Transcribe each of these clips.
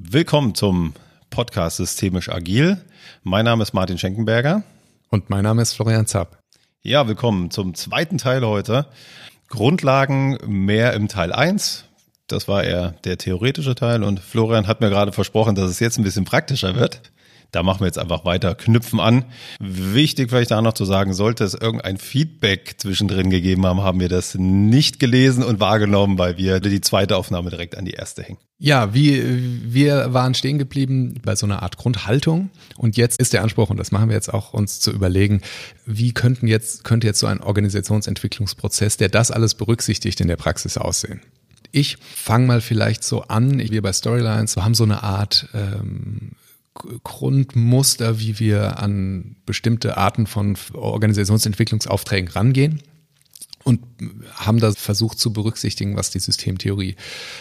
Willkommen zum Podcast Systemisch Agil. Mein Name ist Martin Schenkenberger. Und mein Name ist Florian Zapp. Ja, willkommen zum zweiten Teil heute. Grundlagen mehr im Teil 1. Das war eher der theoretische Teil und Florian hat mir gerade versprochen, dass es jetzt ein bisschen praktischer wird. Da machen wir jetzt einfach weiter, knüpfen an. Wichtig vielleicht da noch zu sagen, sollte es irgendein Feedback zwischendrin gegeben haben, haben wir das nicht gelesen und wahrgenommen, weil wir die zweite Aufnahme direkt an die erste hängen. Ja, wie, wir waren stehen geblieben bei so einer Art Grundhaltung und jetzt ist der Anspruch, und das machen wir jetzt auch, uns zu überlegen, wie könnten jetzt, könnte jetzt so ein Organisationsentwicklungsprozess, der das alles berücksichtigt, in der Praxis aussehen? Ich fange mal vielleicht so an, wir bei Storylines, wir haben so eine Art ähm, Grundmuster, wie wir an bestimmte Arten von Organisationsentwicklungsaufträgen rangehen und haben da versucht zu berücksichtigen, was die Systemtheorie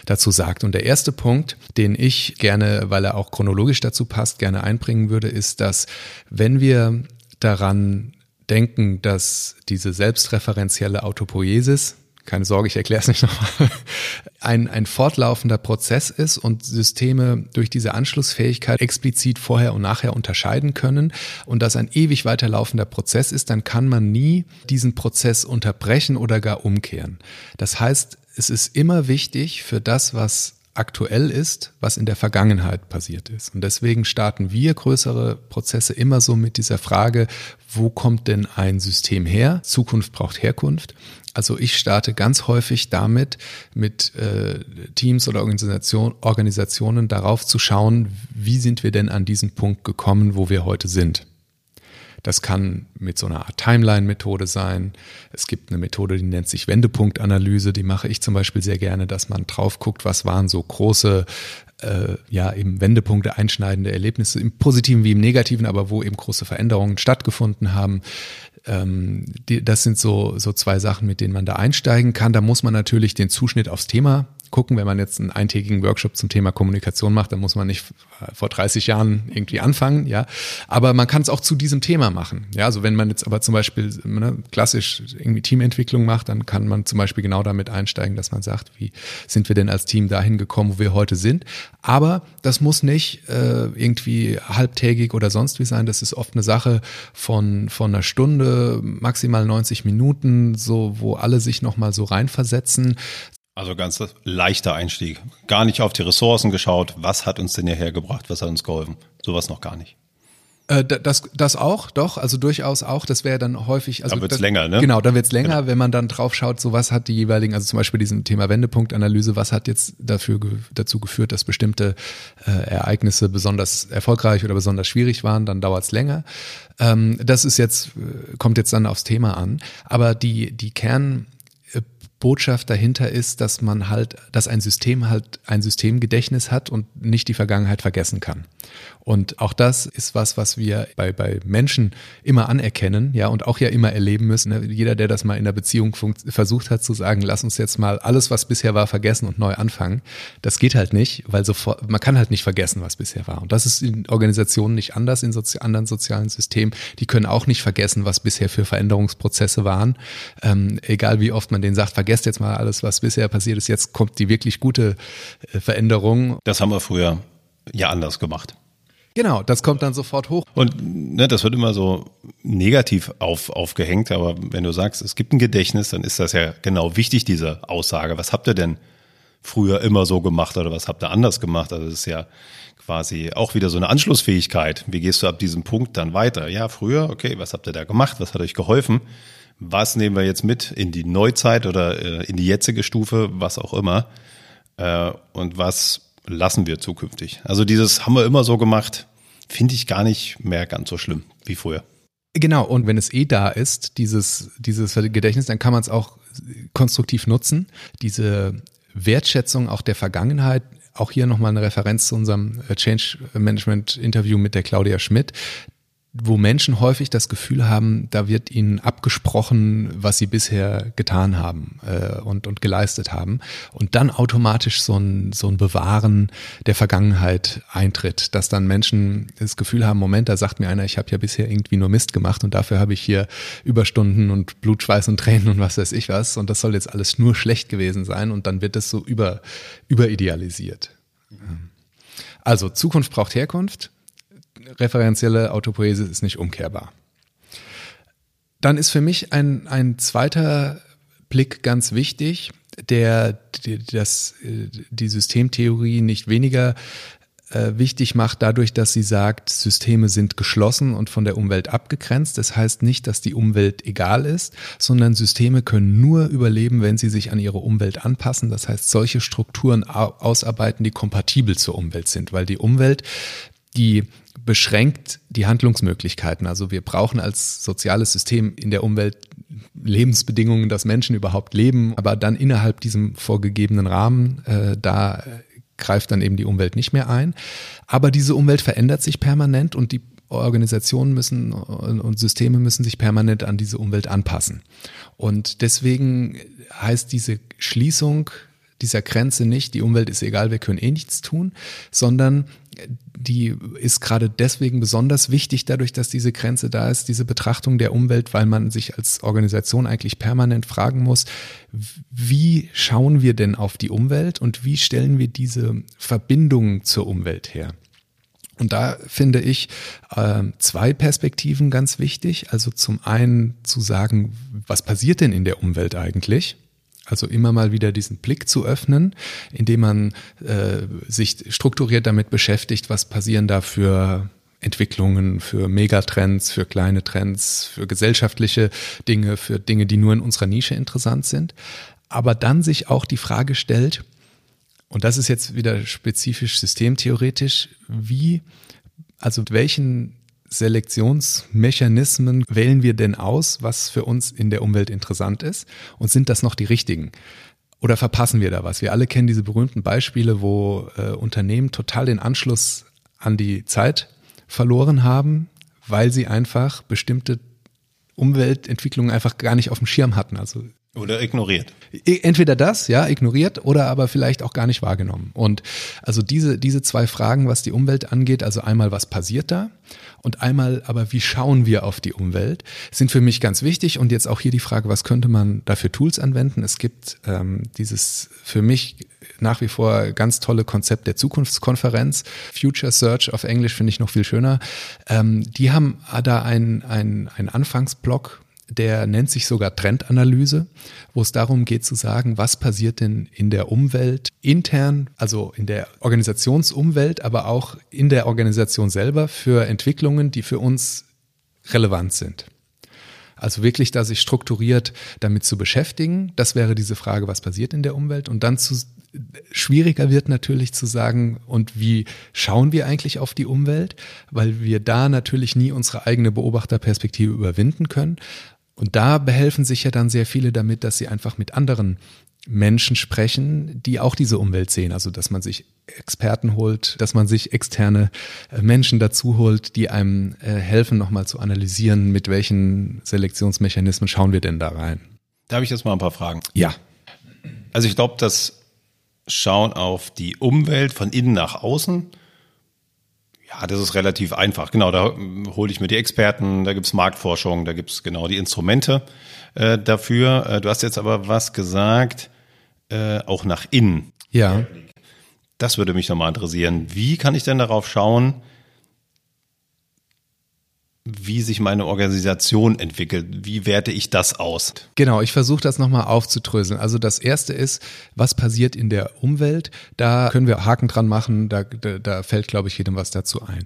dazu sagt. Und der erste Punkt, den ich gerne, weil er auch chronologisch dazu passt, gerne einbringen würde, ist, dass wenn wir daran denken, dass diese selbstreferenzielle Autopoiesis, keine Sorge, ich erkläre es nicht nochmal, ein, ein fortlaufender Prozess ist und Systeme durch diese Anschlussfähigkeit explizit vorher und nachher unterscheiden können und das ein ewig weiterlaufender Prozess ist, dann kann man nie diesen Prozess unterbrechen oder gar umkehren. Das heißt, es ist immer wichtig für das, was aktuell ist, was in der Vergangenheit passiert ist. Und deswegen starten wir größere Prozesse immer so mit dieser Frage, wo kommt denn ein System her? Zukunft braucht Herkunft. Also ich starte ganz häufig damit, mit äh, Teams oder Organisation, Organisationen darauf zu schauen, wie sind wir denn an diesen Punkt gekommen, wo wir heute sind. Das kann mit so einer Art Timeline-Methode sein. Es gibt eine Methode, die nennt sich Wendepunktanalyse. Die mache ich zum Beispiel sehr gerne, dass man drauf guckt, was waren so große äh, ja eben Wendepunkte, einschneidende Erlebnisse im Positiven wie im Negativen, aber wo eben große Veränderungen stattgefunden haben ähm, die, das sind so, so zwei Sachen, mit denen man da einsteigen kann. Da muss man natürlich den Zuschnitt aufs Thema gucken. Wenn man jetzt einen eintägigen Workshop zum Thema Kommunikation macht, dann muss man nicht vor 30 Jahren irgendwie anfangen, ja. Aber man kann es auch zu diesem Thema machen. Ja, also wenn man jetzt aber zum Beispiel ne, klassisch irgendwie Teamentwicklung macht, dann kann man zum Beispiel genau damit einsteigen, dass man sagt, wie sind wir denn als Team dahin gekommen, wo wir heute sind. Aber das muss nicht äh, irgendwie halbtägig oder sonst wie sein. Das ist oft eine Sache von, von einer Stunde, maximal 90 Minuten, so, wo alle sich nochmal so reinversetzen, also ganz leichter Einstieg. Gar nicht auf die Ressourcen geschaut. Was hat uns denn hierher gebracht? Was hat uns geholfen? Sowas noch gar nicht. Äh, das, das auch, doch, also durchaus auch. Das wäre dann häufig. Also dann wird's das, länger, ne? Genau, da wird's länger, genau. wenn man dann drauf schaut, so was hat die jeweiligen, also zum Beispiel diesem Thema Wendepunktanalyse, was hat jetzt dafür dazu geführt, dass bestimmte äh, Ereignisse besonders erfolgreich oder besonders schwierig waren, dann dauert's länger. Ähm, das ist jetzt, äh, kommt jetzt dann aufs Thema an. Aber die, die Kern Botschaft dahinter ist, dass man halt, dass ein System halt ein Systemgedächtnis hat und nicht die Vergangenheit vergessen kann. Und auch das ist was, was wir bei, bei Menschen immer anerkennen, ja, und auch ja immer erleben müssen. Ne? Jeder, der das mal in der Beziehung versucht hat zu sagen, lass uns jetzt mal alles, was bisher war, vergessen und neu anfangen, das geht halt nicht, weil sofort, man kann halt nicht vergessen, was bisher war. Und das ist in Organisationen nicht anders, in sozi anderen sozialen Systemen. Die können auch nicht vergessen, was bisher für Veränderungsprozesse waren. Ähm, egal wie oft man denen sagt, vergesst jetzt mal alles, was bisher passiert ist, jetzt kommt die wirklich gute äh, Veränderung. Das haben wir früher ja anders gemacht. Genau, das kommt dann sofort hoch. Und ne, das wird immer so negativ auf, aufgehängt, aber wenn du sagst, es gibt ein Gedächtnis, dann ist das ja genau wichtig, diese Aussage. Was habt ihr denn früher immer so gemacht oder was habt ihr anders gemacht? Also das ist ja quasi auch wieder so eine Anschlussfähigkeit. Wie gehst du ab diesem Punkt dann weiter? Ja, früher, okay, was habt ihr da gemacht? Was hat euch geholfen? Was nehmen wir jetzt mit in die Neuzeit oder äh, in die jetzige Stufe, was auch immer? Äh, und was lassen wir zukünftig. Also dieses haben wir immer so gemacht, finde ich gar nicht mehr ganz so schlimm wie früher. Genau, und wenn es eh da ist, dieses, dieses Gedächtnis, dann kann man es auch konstruktiv nutzen. Diese Wertschätzung auch der Vergangenheit, auch hier nochmal eine Referenz zu unserem Change Management Interview mit der Claudia Schmidt wo Menschen häufig das Gefühl haben, da wird ihnen abgesprochen, was sie bisher getan haben äh, und, und geleistet haben. Und dann automatisch so ein, so ein Bewahren der Vergangenheit eintritt, dass dann Menschen das Gefühl haben, Moment, da sagt mir einer, ich habe ja bisher irgendwie nur Mist gemacht und dafür habe ich hier Überstunden und Blut, Schweiß und Tränen und was weiß ich was. Und das soll jetzt alles nur schlecht gewesen sein und dann wird das so über, überidealisiert. Mhm. Also Zukunft braucht Herkunft. Referenzielle Autopoese ist nicht umkehrbar. Dann ist für mich ein, ein zweiter Blick ganz wichtig, der die, das, die Systemtheorie nicht weniger äh, wichtig macht, dadurch, dass sie sagt, Systeme sind geschlossen und von der Umwelt abgegrenzt. Das heißt nicht, dass die Umwelt egal ist, sondern Systeme können nur überleben, wenn sie sich an ihre Umwelt anpassen. Das heißt, solche Strukturen ausarbeiten, die kompatibel zur Umwelt sind, weil die Umwelt, die beschränkt die Handlungsmöglichkeiten. Also wir brauchen als soziales System in der Umwelt Lebensbedingungen, dass Menschen überhaupt leben, aber dann innerhalb diesem vorgegebenen Rahmen, äh, da greift dann eben die Umwelt nicht mehr ein. Aber diese Umwelt verändert sich permanent und die Organisationen müssen und Systeme müssen sich permanent an diese Umwelt anpassen. Und deswegen heißt diese Schließung dieser Grenze nicht, die Umwelt ist egal, wir können eh nichts tun, sondern die ist gerade deswegen besonders wichtig, dadurch, dass diese Grenze da ist, diese Betrachtung der Umwelt, weil man sich als Organisation eigentlich permanent fragen muss, wie schauen wir denn auf die Umwelt und wie stellen wir diese Verbindungen zur Umwelt her? Und da finde ich äh, zwei Perspektiven ganz wichtig. Also zum einen zu sagen, was passiert denn in der Umwelt eigentlich? Also immer mal wieder diesen Blick zu öffnen, indem man äh, sich strukturiert damit beschäftigt, was passieren da für Entwicklungen, für Megatrends, für kleine Trends, für gesellschaftliche Dinge, für Dinge, die nur in unserer Nische interessant sind. Aber dann sich auch die Frage stellt, und das ist jetzt wieder spezifisch systemtheoretisch, wie, also welchen Selektionsmechanismen wählen wir denn aus, was für uns in der Umwelt interessant ist? Und sind das noch die richtigen? Oder verpassen wir da was? Wir alle kennen diese berühmten Beispiele, wo äh, Unternehmen total den Anschluss an die Zeit verloren haben, weil sie einfach bestimmte Umweltentwicklungen einfach gar nicht auf dem Schirm hatten. Also oder ignoriert. Entweder das, ja, ignoriert oder aber vielleicht auch gar nicht wahrgenommen. Und also diese, diese zwei Fragen, was die Umwelt angeht, also einmal, was passiert da und einmal aber, wie schauen wir auf die Umwelt, sind für mich ganz wichtig. Und jetzt auch hier die Frage, was könnte man dafür Tools anwenden? Es gibt ähm, dieses für mich nach wie vor ganz tolle Konzept der Zukunftskonferenz. Future Search auf Englisch finde ich noch viel schöner. Ähm, die haben da einen ein Anfangsblock der nennt sich sogar Trendanalyse, wo es darum geht zu sagen, was passiert denn in der Umwelt intern, also in der Organisationsumwelt, aber auch in der Organisation selber für Entwicklungen, die für uns relevant sind. Also wirklich da sich strukturiert damit zu beschäftigen. Das wäre diese Frage, was passiert in der Umwelt? Und dann zu, schwieriger wird natürlich zu sagen, und wie schauen wir eigentlich auf die Umwelt? Weil wir da natürlich nie unsere eigene Beobachterperspektive überwinden können. Und da behelfen sich ja dann sehr viele damit, dass sie einfach mit anderen Menschen sprechen, die auch diese Umwelt sehen. Also, dass man sich Experten holt, dass man sich externe äh, Menschen dazu holt, die einem äh, helfen, nochmal zu analysieren, mit welchen Selektionsmechanismen schauen wir denn da rein. Da habe ich jetzt mal ein paar Fragen. Ja. Also ich glaube, das Schauen auf die Umwelt von innen nach außen ja, das ist relativ einfach. Genau, da hole ich mir die Experten, da gibt's Marktforschung, da gibt's genau die Instrumente äh, dafür. Äh, du hast jetzt aber was gesagt, äh, auch nach innen. Ja. Das würde mich nochmal interessieren. Wie kann ich denn darauf schauen, wie sich meine Organisation entwickelt. Wie werte ich das aus? Genau, ich versuche das nochmal aufzudröseln. Also das erste ist, was passiert in der Umwelt? Da können wir Haken dran machen, da, da, da fällt, glaube ich, jedem was dazu ein.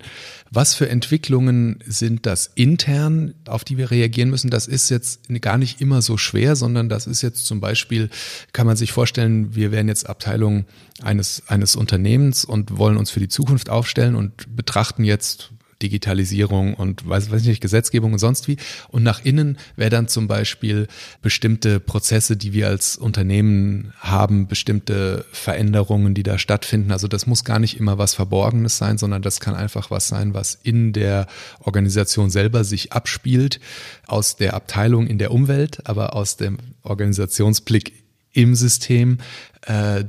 Was für Entwicklungen sind das intern, auf die wir reagieren müssen? Das ist jetzt gar nicht immer so schwer, sondern das ist jetzt zum Beispiel, kann man sich vorstellen, wir wären jetzt Abteilung eines, eines Unternehmens und wollen uns für die Zukunft aufstellen und betrachten jetzt Digitalisierung und weiß, weiß nicht, Gesetzgebung und sonst wie. Und nach innen wäre dann zum Beispiel bestimmte Prozesse, die wir als Unternehmen haben, bestimmte Veränderungen, die da stattfinden. Also das muss gar nicht immer was Verborgenes sein, sondern das kann einfach was sein, was in der Organisation selber sich abspielt, aus der Abteilung in der Umwelt, aber aus dem Organisationsblick im System, äh,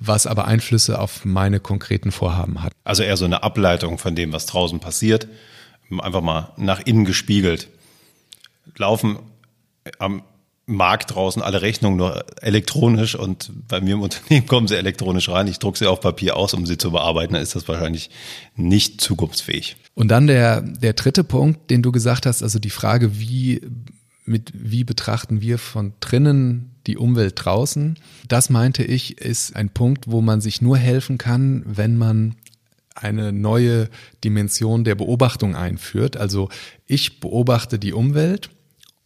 was aber Einflüsse auf meine konkreten Vorhaben hat. Also eher so eine Ableitung von dem, was draußen passiert, einfach mal nach innen gespiegelt. Laufen am Markt draußen alle Rechnungen nur elektronisch und bei mir im Unternehmen kommen sie elektronisch rein. Ich drucke sie auf Papier aus, um sie zu bearbeiten. Dann ist das wahrscheinlich nicht zukunftsfähig. Und dann der, der dritte Punkt, den du gesagt hast, also die Frage, wie, mit, wie betrachten wir von drinnen die Umwelt draußen? Das meinte ich, ist ein Punkt, wo man sich nur helfen kann, wenn man eine neue Dimension der Beobachtung einführt. Also ich beobachte die Umwelt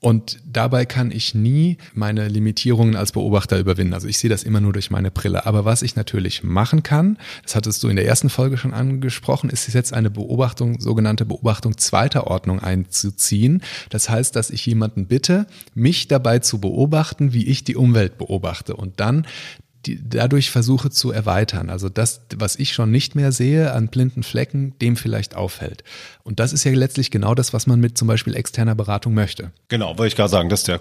und dabei kann ich nie meine Limitierungen als Beobachter überwinden. Also ich sehe das immer nur durch meine Brille. Aber was ich natürlich machen kann, das hattest du in der ersten Folge schon angesprochen, ist jetzt eine Beobachtung, sogenannte Beobachtung zweiter Ordnung einzuziehen. Das heißt, dass ich jemanden bitte, mich dabei zu beobachten, wie ich die Umwelt beobachte und dann die, dadurch versuche zu erweitern. Also das, was ich schon nicht mehr sehe an blinden Flecken, dem vielleicht auffällt. Und das ist ja letztlich genau das, was man mit zum Beispiel externer Beratung möchte. Genau, wollte ich gerade sagen, das ist der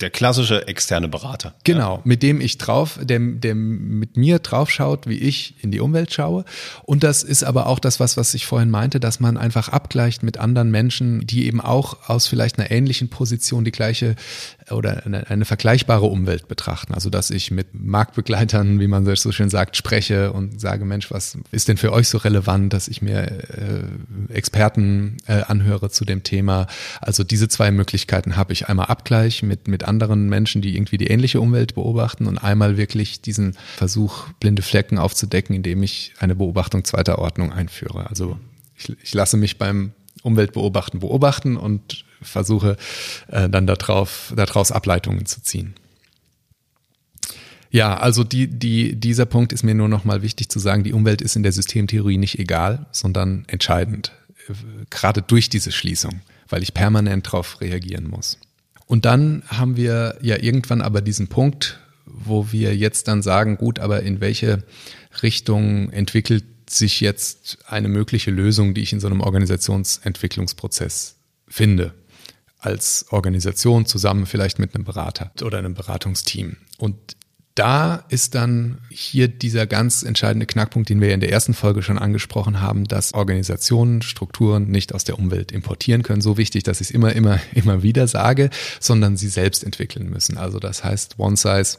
der klassische externe Berater. Genau, mit dem ich drauf, der, der mit mir drauf schaut, wie ich in die Umwelt schaue. Und das ist aber auch das, was, was ich vorhin meinte, dass man einfach abgleicht mit anderen Menschen, die eben auch aus vielleicht einer ähnlichen Position die gleiche oder eine, eine vergleichbare Umwelt betrachten. Also dass ich mit Marktbegleitern, wie man so schön sagt, spreche und sage, Mensch, was ist denn für euch so relevant, dass ich mir äh, Experten äh, anhöre zu dem Thema. Also diese zwei Möglichkeiten habe ich einmal Abgleich mit, mit anderen Menschen, die irgendwie die ähnliche Umwelt beobachten und einmal wirklich diesen Versuch, blinde Flecken aufzudecken, indem ich eine Beobachtung zweiter Ordnung einführe. Also ich, ich lasse mich beim Umweltbeobachten beobachten und versuche äh, dann darauf, daraus Ableitungen zu ziehen. Ja, also die, die, dieser Punkt ist mir nur noch mal wichtig zu sagen, die Umwelt ist in der Systemtheorie nicht egal, sondern entscheidend, äh, gerade durch diese Schließung, weil ich permanent darauf reagieren muss. Und dann haben wir ja irgendwann aber diesen Punkt, wo wir jetzt dann sagen, gut, aber in welche Richtung entwickelt sich jetzt eine mögliche Lösung, die ich in so einem Organisationsentwicklungsprozess finde? Als Organisation zusammen vielleicht mit einem Berater oder einem Beratungsteam. Und da ist dann hier dieser ganz entscheidende Knackpunkt, den wir in der ersten Folge schon angesprochen haben, dass Organisationen Strukturen nicht aus der Umwelt importieren können. So wichtig, dass ich es immer, immer, immer wieder sage, sondern sie selbst entwickeln müssen. Also das heißt, One Size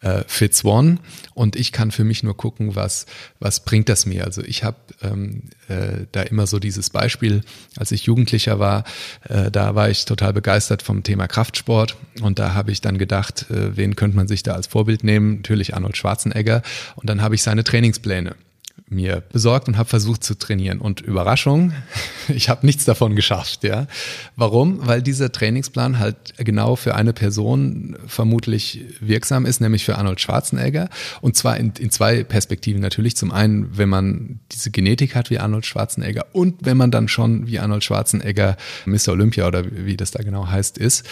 äh, fits one und ich kann für mich nur gucken, was, was bringt das mir. Also ich habe ähm, äh, da immer so dieses Beispiel, als ich Jugendlicher war, äh, da war ich total begeistert vom Thema Kraftsport und da habe ich dann gedacht, äh, wen könnte man sich da als Vorbild nehmen? Natürlich Arnold Schwarzenegger und dann habe ich seine Trainingspläne mir besorgt und habe versucht zu trainieren. Und Überraschung, ich habe nichts davon geschafft. Ja, warum? Weil dieser Trainingsplan halt genau für eine Person vermutlich wirksam ist, nämlich für Arnold Schwarzenegger. Und zwar in, in zwei Perspektiven natürlich. Zum einen, wenn man diese Genetik hat wie Arnold Schwarzenegger und wenn man dann schon wie Arnold Schwarzenegger Mr. Olympia oder wie das da genau heißt ist.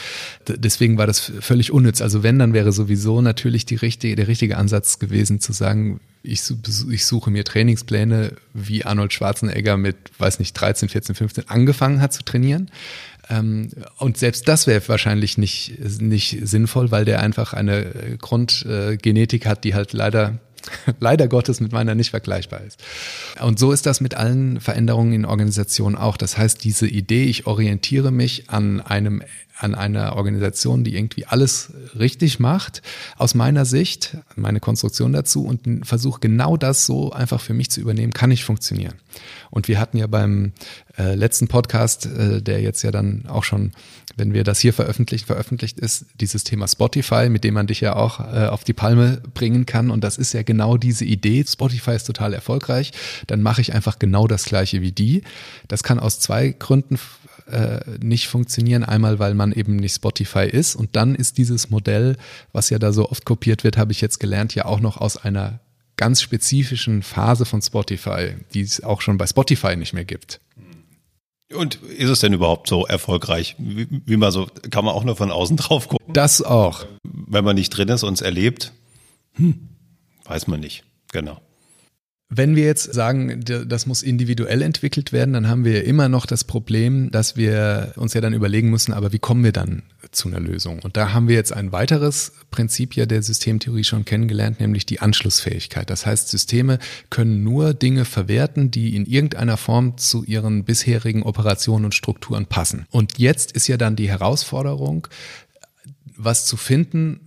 Deswegen war das völlig unnütz. Also wenn, dann wäre sowieso natürlich die richtige, der richtige Ansatz gewesen zu sagen, ich, ich suche mir Trainingspläne, wie Arnold Schwarzenegger mit, weiß nicht, 13, 14, 15 angefangen hat zu trainieren. Ähm, und selbst das wäre wahrscheinlich nicht, nicht sinnvoll, weil der einfach eine Grundgenetik hat, die halt leider leider Gottes mit meiner nicht vergleichbar ist. Und so ist das mit allen Veränderungen in Organisationen auch. Das heißt, diese Idee, ich orientiere mich an einem an einer Organisation, die irgendwie alles richtig macht, aus meiner Sicht, meine Konstruktion dazu und versuche genau das so einfach für mich zu übernehmen, kann nicht funktionieren. Und wir hatten ja beim äh, letzten Podcast, äh, der jetzt ja dann auch schon, wenn wir das hier veröffentlicht, veröffentlicht ist, dieses Thema Spotify, mit dem man dich ja auch äh, auf die Palme bringen kann. Und das ist ja genau diese Idee. Spotify ist total erfolgreich. Dann mache ich einfach genau das gleiche wie die. Das kann aus zwei Gründen äh, nicht funktionieren. Einmal, weil man eben nicht Spotify ist. Und dann ist dieses Modell, was ja da so oft kopiert wird, habe ich jetzt gelernt, ja auch noch aus einer ganz spezifischen Phase von Spotify, die es auch schon bei Spotify nicht mehr gibt. Und ist es denn überhaupt so erfolgreich? Wie, wie man so, kann man auch nur von außen drauf gucken? Das auch. Wenn man nicht drin ist und es erlebt, hm, weiß man nicht. Genau. Wenn wir jetzt sagen, das muss individuell entwickelt werden, dann haben wir immer noch das Problem, dass wir uns ja dann überlegen müssen, aber wie kommen wir dann zu einer Lösung? Und da haben wir jetzt ein weiteres Prinzip ja der Systemtheorie schon kennengelernt, nämlich die Anschlussfähigkeit. Das heißt, Systeme können nur Dinge verwerten, die in irgendeiner Form zu ihren bisherigen Operationen und Strukturen passen. Und jetzt ist ja dann die Herausforderung, was zu finden,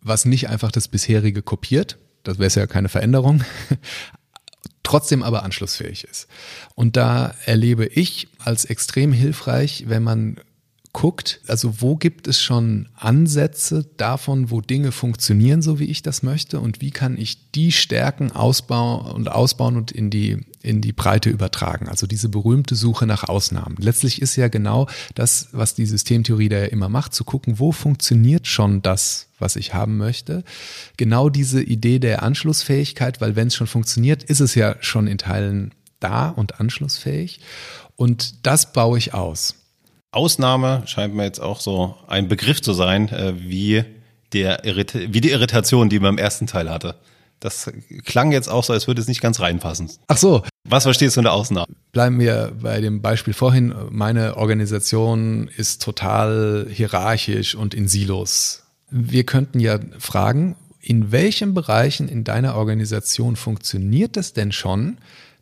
was nicht einfach das bisherige kopiert, das wäre ja keine Veränderung, trotzdem aber anschlussfähig ist. Und da erlebe ich als extrem hilfreich, wenn man guckt, also wo gibt es schon Ansätze davon, wo Dinge funktionieren, so wie ich das möchte und wie kann ich die Stärken ausbauen und ausbauen und in die in die Breite übertragen. Also diese berühmte Suche nach Ausnahmen. Letztlich ist ja genau das, was die Systemtheorie da ja immer macht, zu gucken, wo funktioniert schon das, was ich haben möchte. Genau diese Idee der Anschlussfähigkeit, weil wenn es schon funktioniert, ist es ja schon in Teilen da und anschlussfähig. Und das baue ich aus. Ausnahme scheint mir jetzt auch so ein Begriff zu sein, äh, wie, der wie die Irritation, die man im ersten Teil hatte. Das klang jetzt auch so, als würde es nicht ganz reinpassen. Ach so. Was verstehst du unter Ausnahme? Bleiben wir bei dem Beispiel vorhin. Meine Organisation ist total hierarchisch und in Silos. Wir könnten ja fragen, in welchen Bereichen in deiner Organisation funktioniert es denn schon,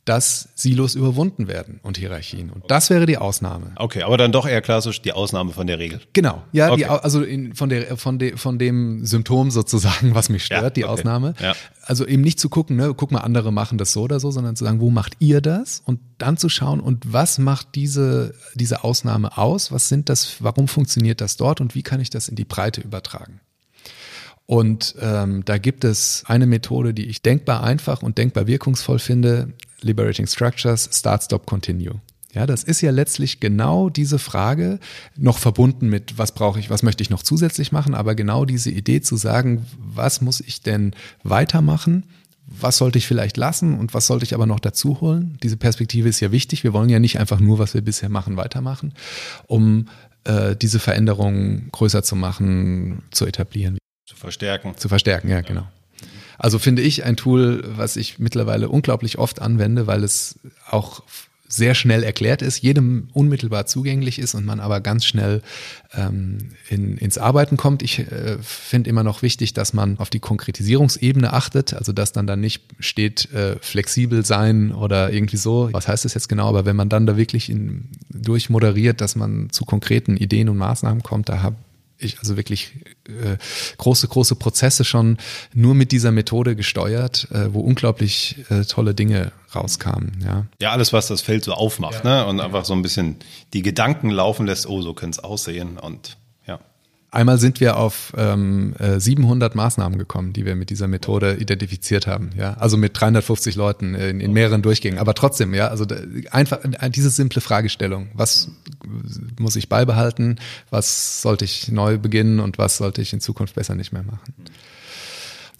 dass Silos überwunden werden und Hierarchien. Und das wäre die Ausnahme. Okay, aber dann doch eher klassisch die Ausnahme von der Regel. Genau, ja, okay. die, also in, von, der, von, de, von dem Symptom sozusagen, was mich stört, ja, die okay. Ausnahme. Ja. Also eben nicht zu gucken, ne, guck mal, andere machen das so oder so, sondern zu sagen, wo macht ihr das? Und dann zu schauen, und was macht diese, diese Ausnahme aus? Was sind das, warum funktioniert das dort und wie kann ich das in die Breite übertragen? Und ähm, da gibt es eine Methode, die ich denkbar einfach und denkbar wirkungsvoll finde. Liberating Structures, Start, Stop, Continue. Ja, das ist ja letztlich genau diese Frage, noch verbunden mit, was brauche ich, was möchte ich noch zusätzlich machen, aber genau diese Idee zu sagen, was muss ich denn weitermachen, was sollte ich vielleicht lassen und was sollte ich aber noch dazu holen? Diese Perspektive ist ja wichtig. Wir wollen ja nicht einfach nur, was wir bisher machen, weitermachen, um äh, diese Veränderungen größer zu machen, zu etablieren. Zu verstärken. Zu verstärken, ja, ja. genau. Also finde ich ein Tool, was ich mittlerweile unglaublich oft anwende, weil es auch sehr schnell erklärt ist, jedem unmittelbar zugänglich ist und man aber ganz schnell ähm, in, ins Arbeiten kommt. Ich äh, finde immer noch wichtig, dass man auf die Konkretisierungsebene achtet, also dass dann dann nicht steht äh, flexibel sein oder irgendwie so. Was heißt das jetzt genau? Aber wenn man dann da wirklich in, durchmoderiert, dass man zu konkreten Ideen und Maßnahmen kommt, da habe ich also wirklich äh, große, große Prozesse schon nur mit dieser Methode gesteuert, äh, wo unglaublich äh, tolle Dinge rauskamen. Ja. ja, alles, was das Feld so aufmacht, ja. ne? Und einfach so ein bisschen die Gedanken laufen lässt, oh, so könnte es aussehen und Einmal sind wir auf ähm, 700 äh, Maßnahmen gekommen, die wir mit dieser Methode identifiziert haben. Ja, also mit 350 Leuten in, in mehreren Durchgängen. Aber trotzdem, ja, also einfach äh, diese simple Fragestellung: Was muss ich beibehalten? Was sollte ich neu beginnen und was sollte ich in Zukunft besser nicht mehr machen?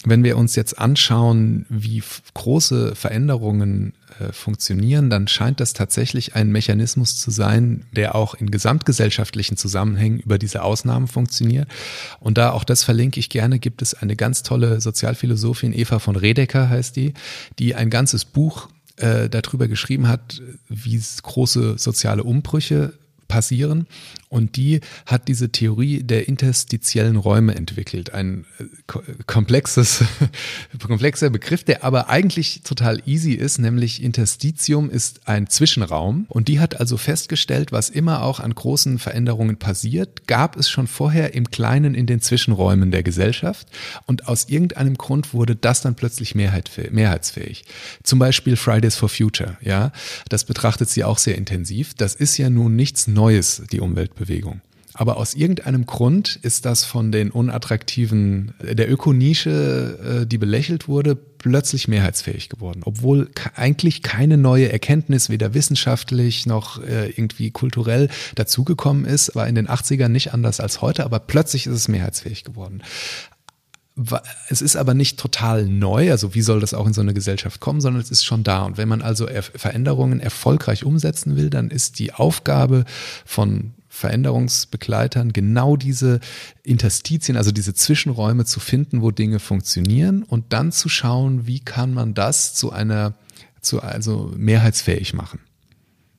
Wenn wir uns jetzt anschauen, wie große Veränderungen äh, funktionieren, dann scheint das tatsächlich ein Mechanismus zu sein, der auch in gesamtgesellschaftlichen Zusammenhängen über diese Ausnahmen funktioniert. Und da auch das verlinke ich gerne, gibt es eine ganz tolle Sozialphilosophin, Eva von Redeker heißt die, die ein ganzes Buch äh, darüber geschrieben hat, wie große soziale Umbrüche passieren. Und die hat diese Theorie der interstitiellen Räume entwickelt. Ein äh, komplexes, komplexer Begriff, der aber eigentlich total easy ist, nämlich Interstitium ist ein Zwischenraum. Und die hat also festgestellt, was immer auch an großen Veränderungen passiert, gab es schon vorher im Kleinen in den Zwischenräumen der Gesellschaft. Und aus irgendeinem Grund wurde das dann plötzlich mehrheitsfähig. Zum Beispiel Fridays for Future, ja. Das betrachtet sie auch sehr intensiv. Das ist ja nun nichts Neues, die Umwelt Bewegung. Aber aus irgendeinem Grund ist das von den unattraktiven, der Ökonische, äh, die belächelt wurde, plötzlich mehrheitsfähig geworden. Obwohl eigentlich keine neue Erkenntnis, weder wissenschaftlich noch äh, irgendwie kulturell dazugekommen ist, war in den 80ern nicht anders als heute, aber plötzlich ist es mehrheitsfähig geworden. Es ist aber nicht total neu, also wie soll das auch in so eine Gesellschaft kommen, sondern es ist schon da. Und wenn man also Veränderungen erfolgreich umsetzen will, dann ist die Aufgabe von Veränderungsbegleitern genau diese Interstitien, also diese Zwischenräume zu finden, wo Dinge funktionieren und dann zu schauen, wie kann man das zu einer, zu also mehrheitsfähig machen.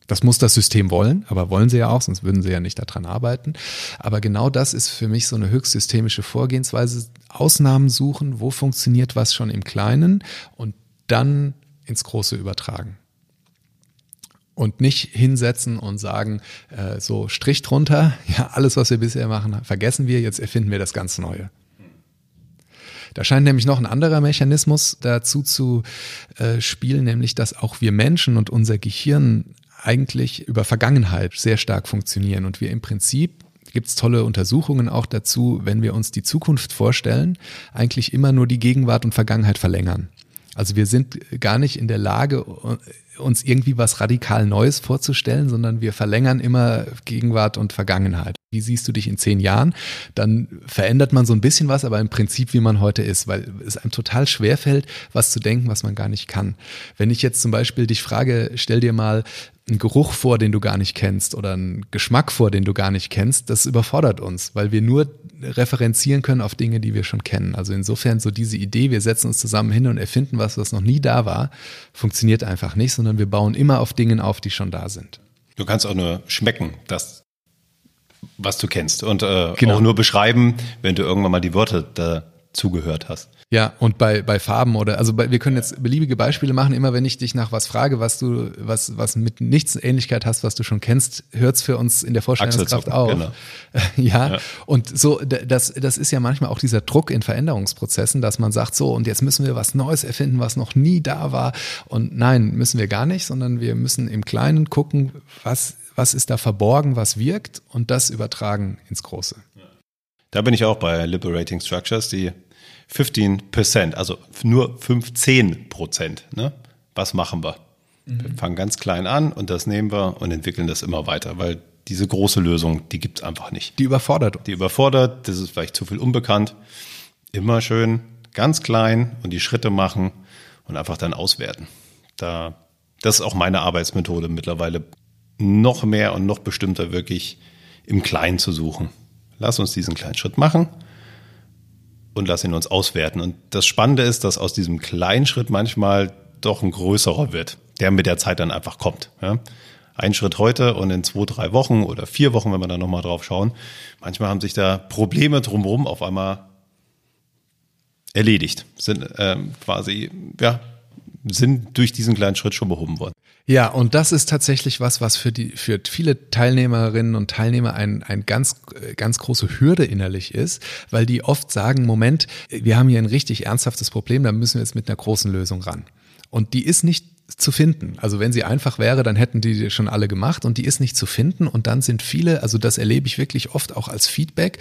Das muss das System wollen, aber wollen sie ja auch, sonst würden sie ja nicht daran arbeiten. Aber genau das ist für mich so eine höchst systemische Vorgehensweise. Ausnahmen suchen, wo funktioniert was schon im Kleinen und dann ins Große übertragen. Und nicht hinsetzen und sagen, äh, so Strich drunter, ja, alles, was wir bisher machen, vergessen wir, jetzt erfinden wir das ganz Neue. Da scheint nämlich noch ein anderer Mechanismus dazu zu äh, spielen, nämlich dass auch wir Menschen und unser Gehirn eigentlich über Vergangenheit sehr stark funktionieren und wir im Prinzip gibt es tolle Untersuchungen auch dazu, wenn wir uns die Zukunft vorstellen, eigentlich immer nur die Gegenwart und Vergangenheit verlängern. Also wir sind gar nicht in der Lage, uns irgendwie was radikal Neues vorzustellen, sondern wir verlängern immer Gegenwart und Vergangenheit. Wie siehst du dich in zehn Jahren? Dann verändert man so ein bisschen was, aber im Prinzip, wie man heute ist, weil es einem total schwer fällt, was zu denken, was man gar nicht kann. Wenn ich jetzt zum Beispiel dich frage, stell dir mal einen Geruch vor, den du gar nicht kennst oder einen Geschmack vor, den du gar nicht kennst, das überfordert uns, weil wir nur referenzieren können auf Dinge, die wir schon kennen. Also insofern so diese Idee, wir setzen uns zusammen hin und erfinden was, was noch nie da war, funktioniert einfach nicht, sondern wir bauen immer auf Dingen auf, die schon da sind. Du kannst auch nur schmecken, das, was du kennst und äh, genau. auch nur beschreiben, wenn du irgendwann mal die Worte da zugehört hast. Ja, und bei, bei Farben oder, also bei, wir können jetzt beliebige Beispiele machen. Immer wenn ich dich nach was frage, was du, was, was mit nichts Ähnlichkeit hast, was du schon kennst, hört's für uns in der Vorstellungskraft auf. Genau. Ja, ja, und so, das, das ist ja manchmal auch dieser Druck in Veränderungsprozessen, dass man sagt, so, und jetzt müssen wir was Neues erfinden, was noch nie da war. Und nein, müssen wir gar nicht, sondern wir müssen im Kleinen gucken, was, was ist da verborgen, was wirkt und das übertragen ins Große. Da bin ich auch bei Liberating Structures, die 15%, also nur 15 Prozent. Ne? Was machen wir? Mhm. Wir fangen ganz klein an und das nehmen wir und entwickeln das immer weiter, weil diese große Lösung, die gibt es einfach nicht. Die überfordert. Die überfordert, das ist vielleicht zu viel unbekannt. Immer schön ganz klein und die Schritte machen und einfach dann auswerten. Da, das ist auch meine Arbeitsmethode mittlerweile, noch mehr und noch bestimmter wirklich im Kleinen zu suchen. Lass uns diesen kleinen Schritt machen und lass ihn uns auswerten. Und das Spannende ist, dass aus diesem kleinen Schritt manchmal doch ein größerer wird, der mit der Zeit dann einfach kommt. Ja? Ein Schritt heute und in zwei, drei Wochen oder vier Wochen, wenn wir da nochmal drauf schauen, manchmal haben sich da Probleme drumherum auf einmal erledigt, sind ähm, quasi, ja, sind durch diesen kleinen Schritt schon behoben worden. Ja, und das ist tatsächlich was, was für die, für viele Teilnehmerinnen und Teilnehmer ein, ein ganz, ganz große Hürde innerlich ist, weil die oft sagen, Moment, wir haben hier ein richtig ernsthaftes Problem, da müssen wir jetzt mit einer großen Lösung ran. Und die ist nicht zu finden. Also wenn sie einfach wäre, dann hätten die schon alle gemacht und die ist nicht zu finden und dann sind viele, also das erlebe ich wirklich oft auch als Feedback,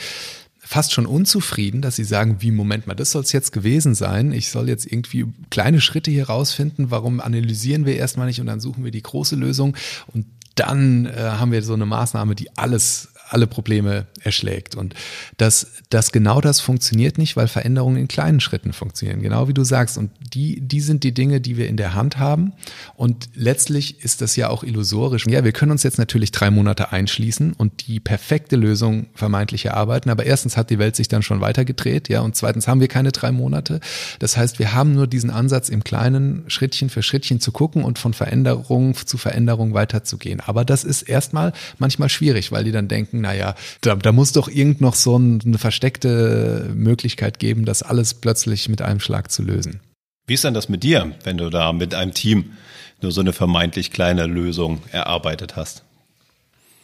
fast schon unzufrieden, dass sie sagen, wie, Moment mal, das soll es jetzt gewesen sein. Ich soll jetzt irgendwie kleine Schritte hier rausfinden. Warum analysieren wir erstmal nicht und dann suchen wir die große Lösung und dann äh, haben wir so eine Maßnahme, die alles alle Probleme erschlägt. Und das, das genau das funktioniert nicht, weil Veränderungen in kleinen Schritten funktionieren, genau wie du sagst. Und die, die sind die Dinge, die wir in der Hand haben. Und letztlich ist das ja auch illusorisch. Ja, wir können uns jetzt natürlich drei Monate einschließen und die perfekte Lösung vermeintlich erarbeiten. Aber erstens hat die Welt sich dann schon weitergedreht, ja, und zweitens haben wir keine drei Monate. Das heißt, wir haben nur diesen Ansatz, im Kleinen Schrittchen für Schrittchen zu gucken und von Veränderung zu Veränderung weiterzugehen. Aber das ist erstmal manchmal schwierig, weil die dann denken, denken, naja, da, da muss doch irgend noch so eine versteckte Möglichkeit geben, das alles plötzlich mit einem Schlag zu lösen. Wie ist denn das mit dir, wenn du da mit einem Team nur so eine vermeintlich kleine Lösung erarbeitet hast?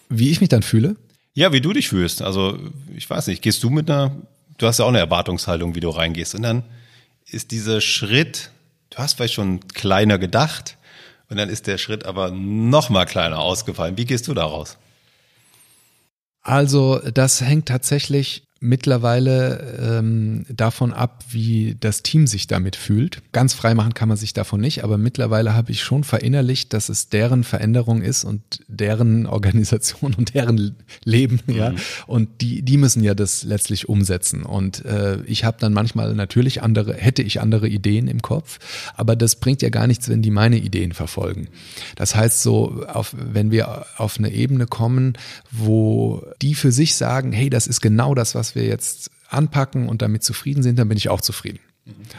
Wie ich mich dann fühle? Ja, wie du dich fühlst. Also, ich weiß nicht, gehst du mit einer, du hast ja auch eine Erwartungshaltung, wie du reingehst. Und dann ist dieser Schritt, du hast vielleicht schon kleiner gedacht, und dann ist der Schritt aber noch mal kleiner ausgefallen. Wie gehst du daraus? Also das hängt tatsächlich mittlerweile ähm, davon ab, wie das Team sich damit fühlt. Ganz frei machen kann man sich davon nicht, aber mittlerweile habe ich schon verinnerlicht, dass es deren Veränderung ist und deren Organisation und deren Leben, mhm. ja. Und die, die müssen ja das letztlich umsetzen. Und äh, ich habe dann manchmal natürlich andere, hätte ich andere Ideen im Kopf, aber das bringt ja gar nichts, wenn die meine Ideen verfolgen. Das heißt so, auf, wenn wir auf eine Ebene kommen, wo die für sich sagen, hey, das ist genau das, was wir jetzt anpacken und damit zufrieden sind, dann bin ich auch zufrieden.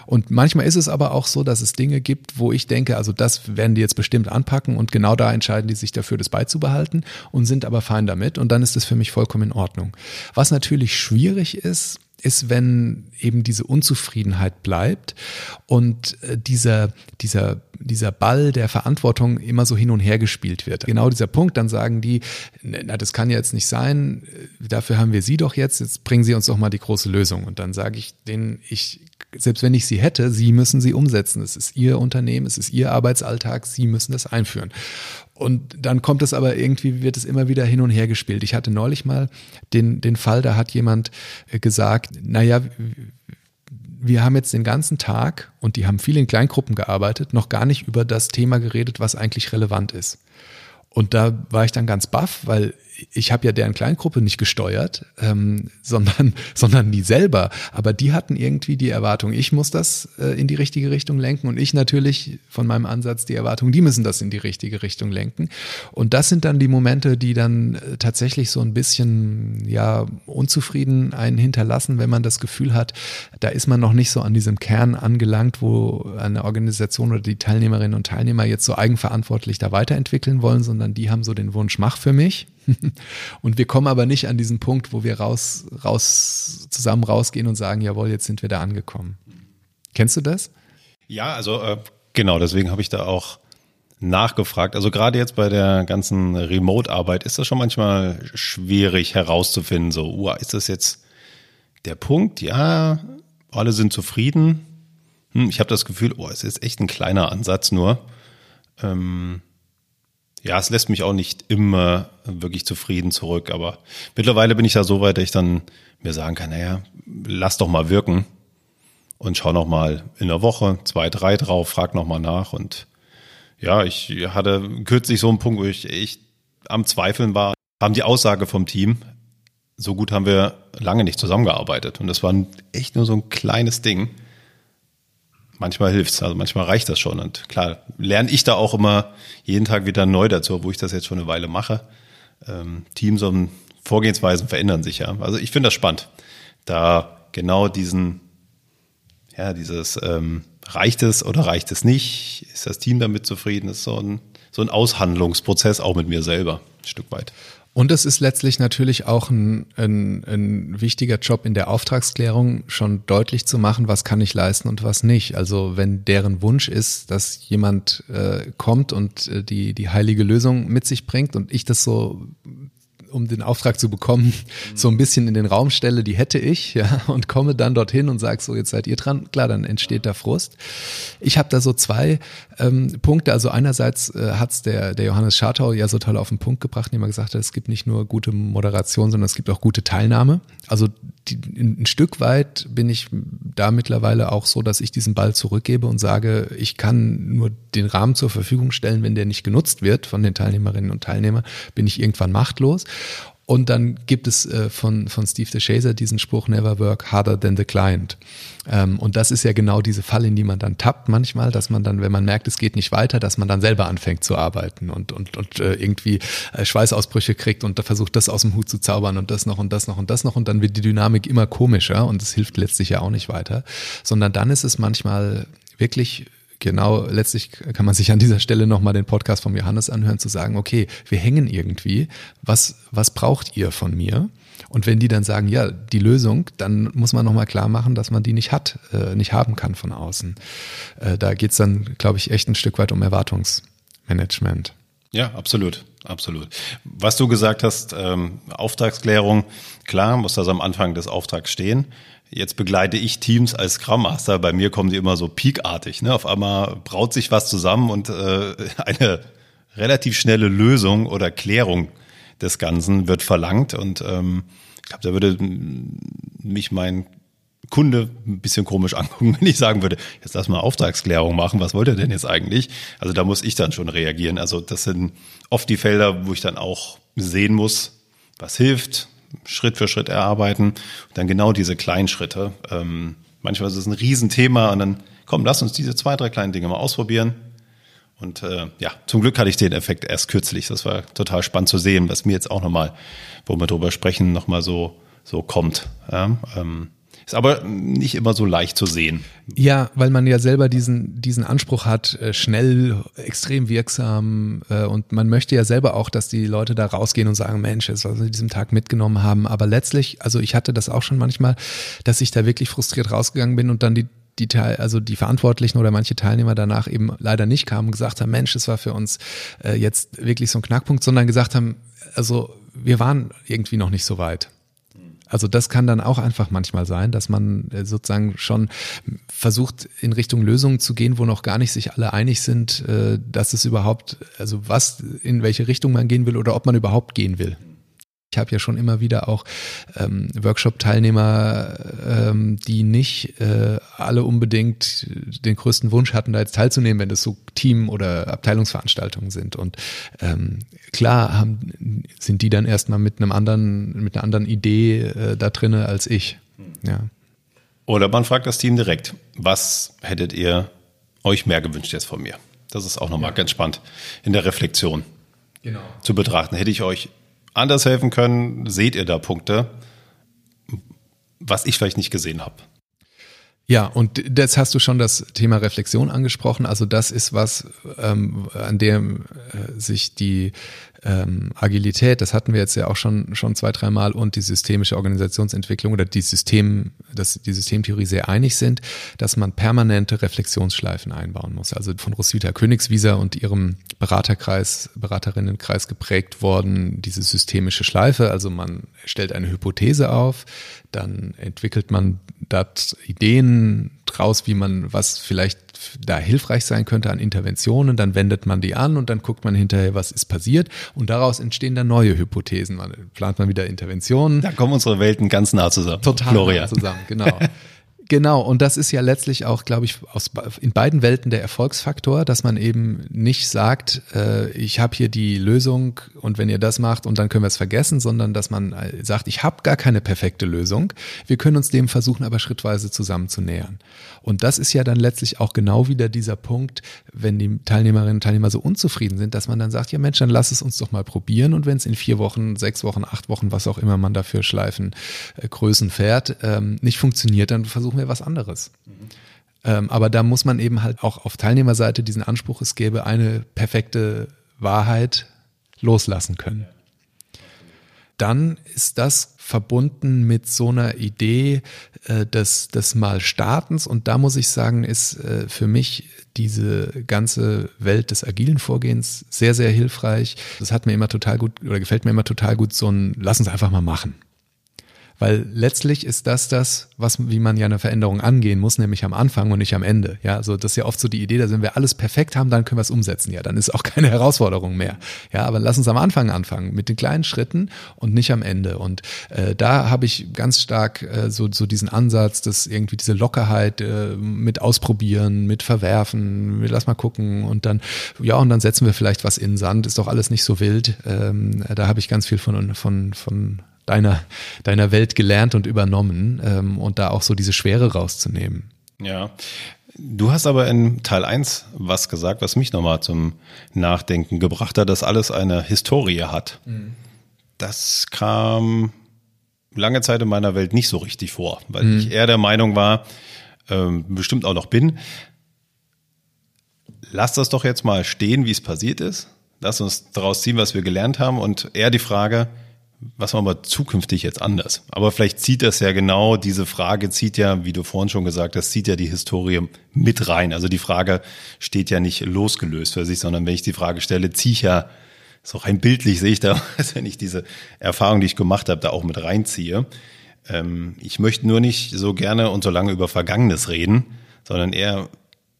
Und manchmal ist es aber auch so, dass es Dinge gibt, wo ich denke, also das werden die jetzt bestimmt anpacken und genau da entscheiden die sich dafür, das beizubehalten und sind aber fein damit und dann ist das für mich vollkommen in Ordnung. Was natürlich schwierig ist, ist, wenn eben diese Unzufriedenheit bleibt und äh, dieser, dieser, dieser Ball der Verantwortung immer so hin und her gespielt wird. Genau dieser Punkt, dann sagen die, na, das kann ja jetzt nicht sein, dafür haben wir Sie doch jetzt, jetzt bringen Sie uns doch mal die große Lösung. Und dann sage ich denen, ich, selbst wenn ich sie hätte, Sie müssen sie umsetzen. Es ist Ihr Unternehmen, es ist Ihr Arbeitsalltag, Sie müssen das einführen. Und dann kommt es aber irgendwie, wird es immer wieder hin und her gespielt. Ich hatte neulich mal den, den Fall, da hat jemand äh, gesagt, naja, wir haben jetzt den ganzen Tag, und die haben viel in Kleingruppen gearbeitet, noch gar nicht über das Thema geredet, was eigentlich relevant ist. Und da war ich dann ganz baff, weil ich habe ja deren Kleingruppe nicht gesteuert, ähm, sondern, sondern die selber. Aber die hatten irgendwie die Erwartung, ich muss das äh, in die richtige Richtung lenken und ich natürlich von meinem Ansatz die Erwartung, die müssen das in die richtige Richtung lenken. Und das sind dann die Momente, die dann äh, tatsächlich so ein bisschen ja unzufrieden einen hinterlassen, wenn man das Gefühl hat, da ist man noch nicht so an diesem Kern angelangt, wo eine Organisation oder die Teilnehmerinnen und Teilnehmer jetzt so eigenverantwortlich da weiterentwickeln wollen, sondern die haben so den Wunsch, mach für mich und wir kommen aber nicht an diesen Punkt, wo wir raus, raus, zusammen rausgehen und sagen, jawohl, jetzt sind wir da angekommen. Kennst du das? Ja, also äh, genau, deswegen habe ich da auch nachgefragt. Also gerade jetzt bei der ganzen Remote-Arbeit ist das schon manchmal schwierig herauszufinden, so, uh, ist das jetzt der Punkt? Ja, alle sind zufrieden. Hm, ich habe das Gefühl, oh, es ist echt ein kleiner Ansatz nur. Ähm, ja, es lässt mich auch nicht immer wirklich zufrieden zurück, aber mittlerweile bin ich da so weit, dass ich dann mir sagen kann, naja, lass doch mal wirken und schau noch mal in der Woche zwei, drei drauf, frag noch mal nach und ja, ich hatte kürzlich so einen Punkt, wo ich echt am Zweifeln war, haben die Aussage vom Team, so gut haben wir lange nicht zusammengearbeitet und das war echt nur so ein kleines Ding manchmal hilft's, also manchmal reicht das schon. Und klar, lerne ich da auch immer jeden Tag wieder neu dazu, wo ich das jetzt schon eine Weile mache. Ähm, Teams und Vorgehensweisen verändern sich ja. Also ich finde das spannend, da genau diesen, ja, dieses ähm, reicht es oder reicht es nicht? Ist das Team damit zufrieden? Das ist so ein, so ein Aushandlungsprozess auch mit mir selber, ein Stück weit. Und es ist letztlich natürlich auch ein, ein, ein wichtiger Job in der Auftragsklärung, schon deutlich zu machen, was kann ich leisten und was nicht. Also wenn deren Wunsch ist, dass jemand äh, kommt und äh, die, die heilige Lösung mit sich bringt und ich das so um den Auftrag zu bekommen, mhm. so ein bisschen in den Raum stelle, die hätte ich, ja, und komme dann dorthin und sage so, jetzt seid ihr dran. Klar, dann entsteht da Frust. Ich habe da so zwei ähm, Punkte. Also einerseits äh, hat's der, der Johannes Schartau ja so toll auf den Punkt gebracht, indem er gesagt hat, es gibt nicht nur gute Moderation, sondern es gibt auch gute Teilnahme. Also die, ein Stück weit bin ich da mittlerweile auch so, dass ich diesen Ball zurückgebe und sage, ich kann nur den Rahmen zur Verfügung stellen, wenn der nicht genutzt wird von den Teilnehmerinnen und Teilnehmern, bin ich irgendwann machtlos. Und dann gibt es äh, von, von Steve DeShazer diesen Spruch, never work harder than the client. Ähm, und das ist ja genau diese Falle, in die man dann tappt manchmal, dass man dann, wenn man merkt, es geht nicht weiter, dass man dann selber anfängt zu arbeiten und, und, und äh, irgendwie äh, Schweißausbrüche kriegt und da versucht, das aus dem Hut zu zaubern und das noch und das noch und das noch und dann wird die Dynamik immer komischer und es hilft letztlich ja auch nicht weiter, sondern dann ist es manchmal wirklich genau, letztlich kann man sich an dieser Stelle nochmal den Podcast vom Johannes anhören, zu sagen, okay, wir hängen irgendwie, was, was braucht ihr von mir? Und wenn die dann sagen, ja, die Lösung, dann muss man nochmal klar machen, dass man die nicht hat, äh, nicht haben kann von außen. Äh, da geht's dann, glaube ich, echt ein Stück weit um Erwartungsmanagement. Ja, absolut, absolut. Was du gesagt hast, ähm, Auftragsklärung, klar, muss das am Anfang des Auftrags stehen. Jetzt begleite ich Teams als Scrum Master. Bei mir kommen die immer so peakartig. Ne? Auf einmal braut sich was zusammen und äh, eine relativ schnelle Lösung oder Klärung des Ganzen wird verlangt. Und ähm, ich glaube, da würde mich mein Kunde ein bisschen komisch angucken, wenn ich sagen würde, jetzt lass mal Auftragsklärung machen, was wollt ihr denn jetzt eigentlich? Also da muss ich dann schon reagieren. Also das sind oft die Felder, wo ich dann auch sehen muss, was hilft, Schritt für Schritt erarbeiten. Und dann genau diese kleinen Schritte. Ähm, manchmal ist es ein Riesenthema und dann, komm, lass uns diese zwei, drei kleinen Dinge mal ausprobieren. Und äh, ja, zum Glück hatte ich den Effekt erst kürzlich. Das war total spannend zu sehen, was mir jetzt auch nochmal, wo wir drüber sprechen, nochmal so, so kommt. Ja, ähm, Ist aber nicht immer so leicht zu sehen. Ja, weil man ja selber diesen, diesen Anspruch hat, äh, schnell, extrem wirksam äh, und man möchte ja selber auch, dass die Leute da rausgehen und sagen, Mensch, jetzt was wir diesem Tag mitgenommen haben. Aber letztlich, also ich hatte das auch schon manchmal, dass ich da wirklich frustriert rausgegangen bin und dann die die Teil, also die Verantwortlichen oder manche Teilnehmer danach eben leider nicht kamen und gesagt haben, Mensch, es war für uns äh, jetzt wirklich so ein Knackpunkt, sondern gesagt haben, also wir waren irgendwie noch nicht so weit. Also das kann dann auch einfach manchmal sein, dass man äh, sozusagen schon versucht, in Richtung Lösungen zu gehen, wo noch gar nicht sich alle einig sind, äh, dass es überhaupt, also was, in welche Richtung man gehen will oder ob man überhaupt gehen will. Ich habe ja schon immer wieder auch ähm, Workshop-Teilnehmer, ähm, die nicht äh, alle unbedingt den größten Wunsch hatten, da jetzt teilzunehmen, wenn das so Team- oder Abteilungsveranstaltungen sind. Und ähm, klar haben, sind die dann erstmal mit einem anderen, mit einer anderen Idee äh, da drinne als ich. Ja. Oder man fragt das Team direkt, was hättet ihr euch mehr gewünscht jetzt von mir? Das ist auch nochmal ja. ganz spannend in der Reflexion genau. zu betrachten. Hätte ich euch anders helfen können? Seht ihr da Punkte, was ich vielleicht nicht gesehen habe? Ja, und jetzt hast du schon das Thema Reflexion angesprochen. Also das ist was, ähm, an dem äh, sich die ähm, Agilität, das hatten wir jetzt ja auch schon, schon zwei, dreimal, und die systemische Organisationsentwicklung oder die System, dass die Systemtheorie sehr einig sind, dass man permanente Reflexionsschleifen einbauen muss. Also von Roswitha Königswieser und ihrem Beraterkreis, Beraterinnenkreis geprägt worden, diese systemische Schleife. Also man stellt eine Hypothese auf, dann entwickelt man dort Ideen draus, wie man was vielleicht da hilfreich sein könnte an Interventionen, dann wendet man die an und dann guckt man hinterher, was ist passiert und daraus entstehen dann neue Hypothesen. Man plant man wieder Interventionen. Da kommen unsere Welten ganz nah zusammen. Total Florian. nah zusammen, genau. Genau, und das ist ja letztlich auch, glaube ich, aus, in beiden Welten der Erfolgsfaktor, dass man eben nicht sagt, äh, ich habe hier die Lösung und wenn ihr das macht und dann können wir es vergessen, sondern dass man äh, sagt, ich habe gar keine perfekte Lösung. Wir können uns dem versuchen, aber schrittweise zusammen zu nähern. Und das ist ja dann letztlich auch genau wieder dieser Punkt, wenn die Teilnehmerinnen und Teilnehmer so unzufrieden sind, dass man dann sagt, ja Mensch, dann lass es uns doch mal probieren und wenn es in vier Wochen, sechs Wochen, acht Wochen, was auch immer man dafür Schleifen, äh, Größen fährt, ähm, nicht funktioniert, dann versuchen suchen wir was anderes. Mhm. Ähm, aber da muss man eben halt auch auf Teilnehmerseite diesen Anspruch, es gäbe eine perfekte Wahrheit loslassen können. Dann ist das verbunden mit so einer Idee äh, des, des Mal-Startens. Und da muss ich sagen, ist äh, für mich diese ganze Welt des agilen Vorgehens sehr, sehr hilfreich. Das hat mir immer total gut oder gefällt mir immer total gut, so ein Lass uns einfach mal machen. Weil letztlich ist das das, was, wie man ja eine Veränderung angehen muss, nämlich am Anfang und nicht am Ende. Ja, also das ist ja oft so die Idee, dass wenn wir alles perfekt haben, dann können wir es umsetzen. Ja, dann ist auch keine Herausforderung mehr. Ja, aber lass uns am Anfang anfangen mit den kleinen Schritten und nicht am Ende. Und äh, da habe ich ganz stark äh, so, so diesen Ansatz, dass irgendwie diese Lockerheit äh, mit ausprobieren, mit verwerfen, mit lass mal gucken und dann, ja, und dann setzen wir vielleicht was in Sand, ist doch alles nicht so wild. Ähm, da habe ich ganz viel von, von, von deiner, deiner Welt gelernt und übernommen ähm, und da auch so diese Schwere rauszunehmen. Ja. Du hast aber in Teil 1 was gesagt, was mich nochmal zum Nachdenken gebracht hat, dass alles eine Historie hat. Mhm. Das kam lange Zeit in meiner Welt nicht so richtig vor, weil mhm. ich eher der Meinung war, ähm, bestimmt auch noch bin, lass das doch jetzt mal stehen, wie es passiert ist. Lass uns daraus ziehen, was wir gelernt haben und eher die Frage, was machen wir zukünftig jetzt anders? Aber vielleicht zieht das ja genau, diese Frage zieht ja, wie du vorhin schon gesagt hast, zieht ja die Historie mit rein. Also die Frage steht ja nicht losgelöst für sich, sondern wenn ich die Frage stelle, ziehe ich ja, so rein bildlich sehe ich da, wenn ich diese Erfahrung, die ich gemacht habe, da auch mit reinziehe. Ähm, ich möchte nur nicht so gerne und so lange über Vergangenes reden, sondern eher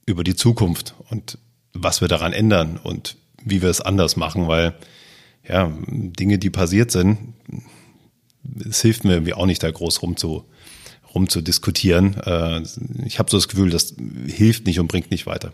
über die Zukunft und was wir daran ändern und wie wir es anders machen, weil ja, Dinge, die passiert sind, es hilft mir irgendwie auch nicht, da groß rum zu, rum zu diskutieren. Äh, ich habe so das Gefühl, das hilft nicht und bringt nicht weiter.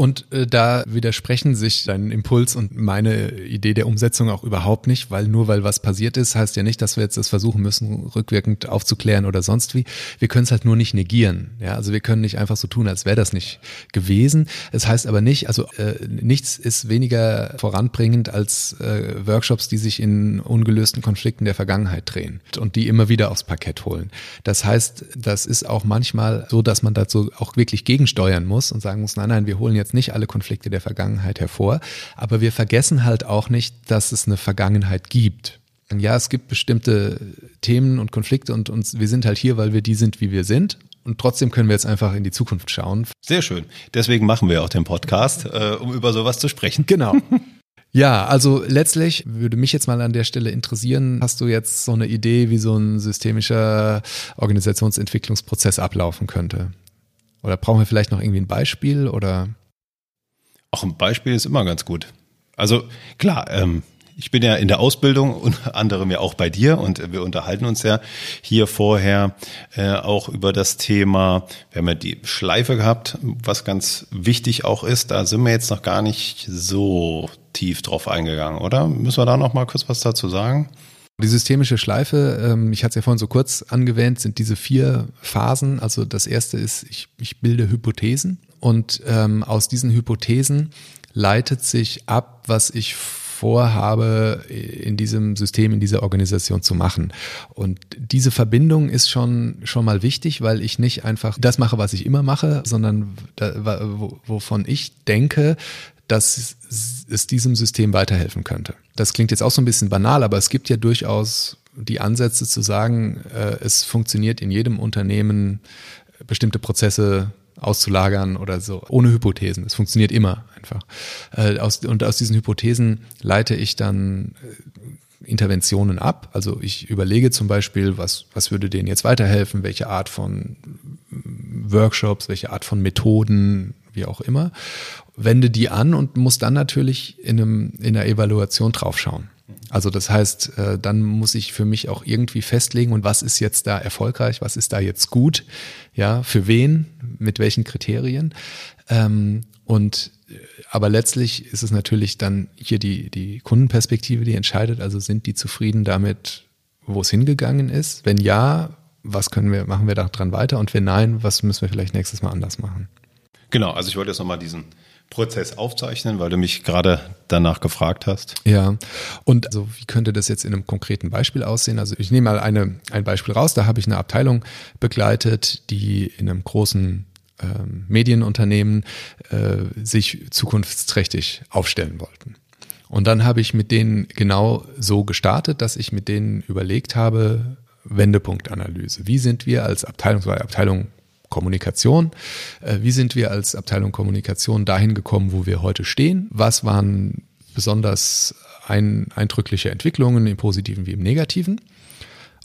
Und äh, da widersprechen sich dein Impuls und meine Idee der Umsetzung auch überhaupt nicht, weil nur weil was passiert ist, heißt ja nicht, dass wir jetzt das versuchen müssen, rückwirkend aufzuklären oder sonst wie. Wir können es halt nur nicht negieren. Ja, also wir können nicht einfach so tun, als wäre das nicht gewesen. Es heißt aber nicht, also äh, nichts ist weniger voranbringend als äh, Workshops, die sich in ungelösten Konflikten der Vergangenheit drehen und die immer wieder aufs Parkett holen. Das heißt, das ist auch manchmal so, dass man dazu auch wirklich gegensteuern muss und sagen muss, nein, nein, wir holen jetzt nicht alle Konflikte der Vergangenheit hervor, aber wir vergessen halt auch nicht, dass es eine Vergangenheit gibt. Ja, es gibt bestimmte Themen und Konflikte und uns, wir sind halt hier, weil wir die sind, wie wir sind. Und trotzdem können wir jetzt einfach in die Zukunft schauen. Sehr schön. Deswegen machen wir auch den Podcast, äh, um über sowas zu sprechen. Genau. Ja, also letztlich würde mich jetzt mal an der Stelle interessieren, hast du jetzt so eine Idee, wie so ein systemischer Organisationsentwicklungsprozess ablaufen könnte? Oder brauchen wir vielleicht noch irgendwie ein Beispiel oder? Auch ein Beispiel ist immer ganz gut. Also klar, ähm, ich bin ja in der Ausbildung, unter anderem ja auch bei dir und wir unterhalten uns ja hier vorher äh, auch über das Thema, wir haben ja die Schleife gehabt, was ganz wichtig auch ist, da sind wir jetzt noch gar nicht so tief drauf eingegangen, oder? Müssen wir da noch mal kurz was dazu sagen? Die systemische Schleife, ähm, ich hatte es ja vorhin so kurz angewähnt, sind diese vier Phasen. Also das erste ist, ich, ich bilde Hypothesen und ähm, aus diesen Hypothesen leitet sich ab, was ich vorhabe, in diesem System, in dieser Organisation zu machen. Und diese Verbindung ist schon, schon mal wichtig, weil ich nicht einfach das mache, was ich immer mache, sondern da, wovon ich denke, dass es diesem System weiterhelfen könnte. Das klingt jetzt auch so ein bisschen banal, aber es gibt ja durchaus die Ansätze zu sagen, äh, es funktioniert in jedem Unternehmen, bestimmte Prozesse auszulagern oder so, ohne Hypothesen. Es funktioniert immer einfach. Äh, aus, und aus diesen Hypothesen leite ich dann äh, Interventionen ab. Also ich überlege zum Beispiel, was, was würde denen jetzt weiterhelfen, welche Art von Workshops, welche Art von Methoden, wie auch immer, wende die an und muss dann natürlich in, einem, in einer Evaluation draufschauen. Also das heißt, äh, dann muss ich für mich auch irgendwie festlegen, und was ist jetzt da erfolgreich, was ist da jetzt gut, ja, für wen, mit welchen Kriterien. Ähm, und äh, aber letztlich ist es natürlich dann hier die, die Kundenperspektive, die entscheidet. Also sind die zufrieden damit, wo es hingegangen ist? Wenn ja, was können wir, machen wir da dran weiter? Und wenn nein, was müssen wir vielleicht nächstes Mal anders machen? Genau, also ich wollte jetzt nochmal diesen Prozess aufzeichnen, weil du mich gerade danach gefragt hast. Ja, und also wie könnte das jetzt in einem konkreten Beispiel aussehen? Also ich nehme mal eine, ein Beispiel raus, da habe ich eine Abteilung begleitet, die in einem großen ähm, Medienunternehmen äh, sich zukunftsträchtig aufstellen wollten. Und dann habe ich mit denen genau so gestartet, dass ich mit denen überlegt habe, Wendepunktanalyse. Wie sind wir als Abteilung, weil Abteilung Kommunikation. Äh, wie sind wir als Abteilung Kommunikation dahin gekommen, wo wir heute stehen? Was waren besonders ein, eindrückliche Entwicklungen im positiven wie im negativen?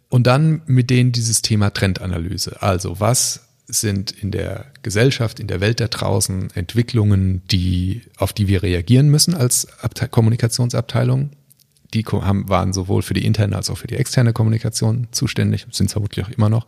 Und dann mit denen dieses Thema Trendanalyse. Also was sind in der Gesellschaft, in der Welt da draußen Entwicklungen, die, auf die wir reagieren müssen als Abte Kommunikationsabteilung? Die haben, waren sowohl für die interne als auch für die externe Kommunikation zuständig, sind vermutlich auch immer noch.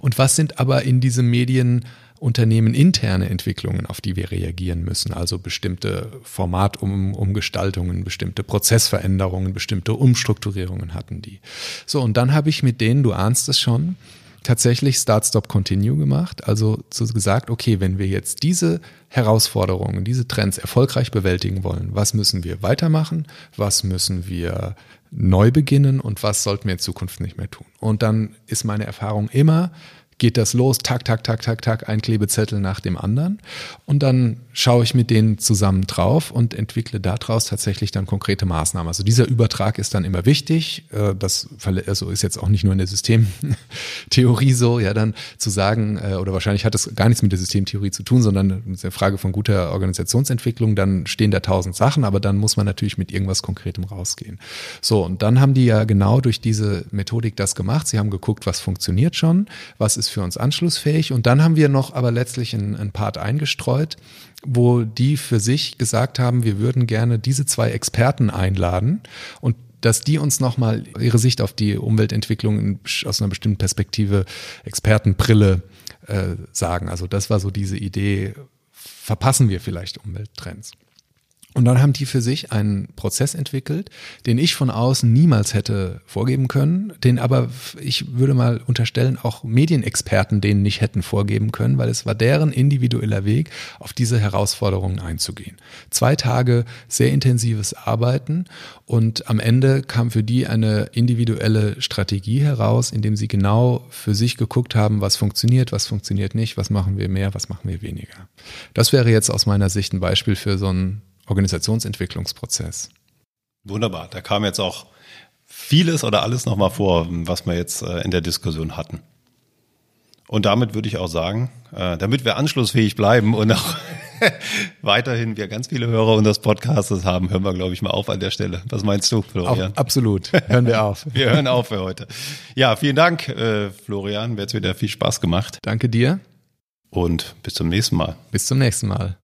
Und was sind aber in diesem Medienunternehmen interne Entwicklungen, auf die wir reagieren müssen? Also bestimmte Formatumgestaltungen, bestimmte Prozessveränderungen, bestimmte Umstrukturierungen hatten die. So, und dann habe ich mit denen, du ahnst es schon, tatsächlich Start, Stop, Continue gemacht. Also so gesagt, okay, wenn wir jetzt diese Herausforderungen, diese Trends erfolgreich bewältigen wollen, was müssen wir weitermachen? Was müssen wir neu beginnen und was sollten wir in Zukunft nicht mehr tun? Und dann ist meine Erfahrung immer, geht das los, tak, tak, tak, tak, tak, ein Klebezettel nach dem anderen. Und dann schaue ich mit denen zusammen drauf und entwickle daraus tatsächlich dann konkrete Maßnahmen. Also dieser Übertrag ist dann immer wichtig. Äh, das also ist jetzt auch nicht nur in der Systemtheorie so, ja, dann zu sagen, äh, oder wahrscheinlich hat es gar nichts mit der Systemtheorie zu tun, sondern ist eine Frage von guter Organisationsentwicklung. Dann stehen da tausend Sachen, aber dann muss man natürlich mit irgendwas Konkretem rausgehen. So, und dann haben die ja genau durch diese Methodik das gemacht. Sie haben geguckt, was funktioniert schon, was ist für uns anschlussfähig. Und dann haben wir noch aber letztlich einen Part eingestreut, wo die für sich gesagt haben, wir würden gerne diese zwei Experten einladen und dass die uns nochmal ihre Sicht auf die Umweltentwicklung aus einer bestimmten Perspektive, Expertenbrille äh, sagen. Also das war so diese Idee verpassen wir vielleicht Umwelttrends. Und dann haben die für sich einen Prozess entwickelt, den ich von außen niemals hätte vorgeben können, den aber ich würde mal unterstellen, auch Medienexperten den nicht hätten vorgeben können, weil es war deren individueller Weg, auf diese Herausforderungen einzugehen. Zwei Tage sehr intensives Arbeiten und am Ende kam für die eine individuelle Strategie heraus, indem sie genau für sich geguckt haben, was funktioniert, was funktioniert nicht, was machen wir mehr, was machen wir weniger. Das wäre jetzt aus meiner Sicht ein Beispiel für so ein Organisationsentwicklungsprozess. Wunderbar. Da kam jetzt auch vieles oder alles nochmal vor, was wir jetzt äh, in der Diskussion hatten. Und damit würde ich auch sagen, äh, damit wir anschlussfähig bleiben und auch weiterhin wir ganz viele Hörer unseres Podcasts haben, hören wir, glaube ich, mal auf an der Stelle. Was meinst du, Florian? Auch, absolut. Hören wir auf. wir hören auf für heute. Ja, vielen Dank, äh, Florian. Mir hat wieder viel Spaß gemacht. Danke dir. Und bis zum nächsten Mal. Bis zum nächsten Mal.